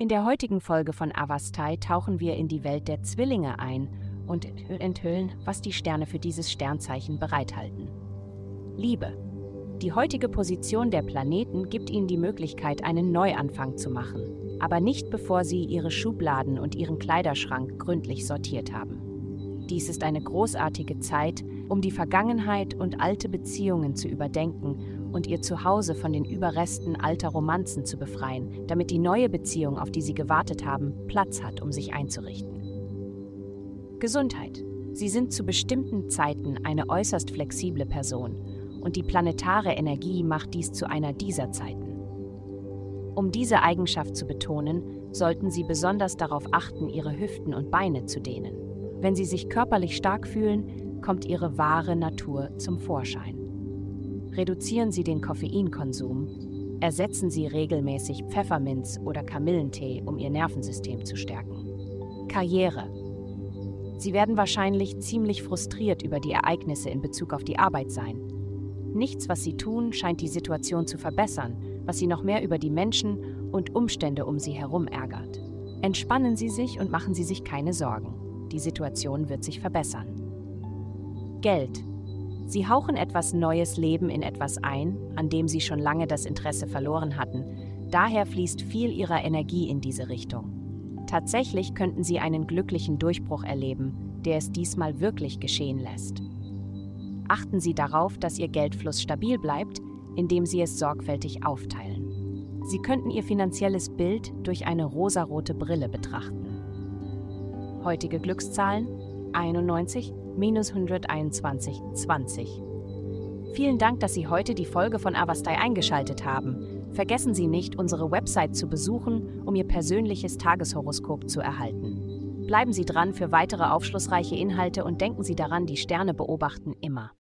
In der heutigen Folge von Avastai tauchen wir in die Welt der Zwillinge ein und enthüllen, was die Sterne für dieses Sternzeichen bereithalten. Liebe. Die heutige Position der Planeten gibt ihnen die Möglichkeit, einen Neuanfang zu machen, aber nicht bevor sie ihre Schubladen und ihren Kleiderschrank gründlich sortiert haben. Dies ist eine großartige Zeit, um die Vergangenheit und alte Beziehungen zu überdenken und ihr Zuhause von den Überresten alter Romanzen zu befreien, damit die neue Beziehung, auf die sie gewartet haben, Platz hat, um sich einzurichten. Gesundheit. Sie sind zu bestimmten Zeiten eine äußerst flexible Person und die planetare Energie macht dies zu einer dieser Zeiten. Um diese Eigenschaft zu betonen, sollten Sie besonders darauf achten, Ihre Hüften und Beine zu dehnen. Wenn Sie sich körperlich stark fühlen, kommt Ihre wahre Natur zum Vorschein. Reduzieren Sie den Koffeinkonsum, ersetzen Sie regelmäßig Pfefferminz oder Kamillentee, um Ihr Nervensystem zu stärken. Karriere. Sie werden wahrscheinlich ziemlich frustriert über die Ereignisse in Bezug auf die Arbeit sein. Nichts, was Sie tun, scheint die Situation zu verbessern, was Sie noch mehr über die Menschen und Umstände um Sie herum ärgert. Entspannen Sie sich und machen Sie sich keine Sorgen. Die Situation wird sich verbessern. Geld. Sie hauchen etwas neues Leben in etwas ein, an dem Sie schon lange das Interesse verloren hatten. Daher fließt viel Ihrer Energie in diese Richtung. Tatsächlich könnten Sie einen glücklichen Durchbruch erleben, der es diesmal wirklich geschehen lässt. Achten Sie darauf, dass Ihr Geldfluss stabil bleibt, indem Sie es sorgfältig aufteilen. Sie könnten Ihr finanzielles Bild durch eine rosarote Brille betrachten. Heutige Glückszahlen 91 minus 121 20. Vielen Dank, dass Sie heute die Folge von Avastai eingeschaltet haben. Vergessen Sie nicht, unsere Website zu besuchen, um Ihr persönliches Tageshoroskop zu erhalten. Bleiben Sie dran für weitere aufschlussreiche Inhalte und denken Sie daran, die Sterne beobachten immer.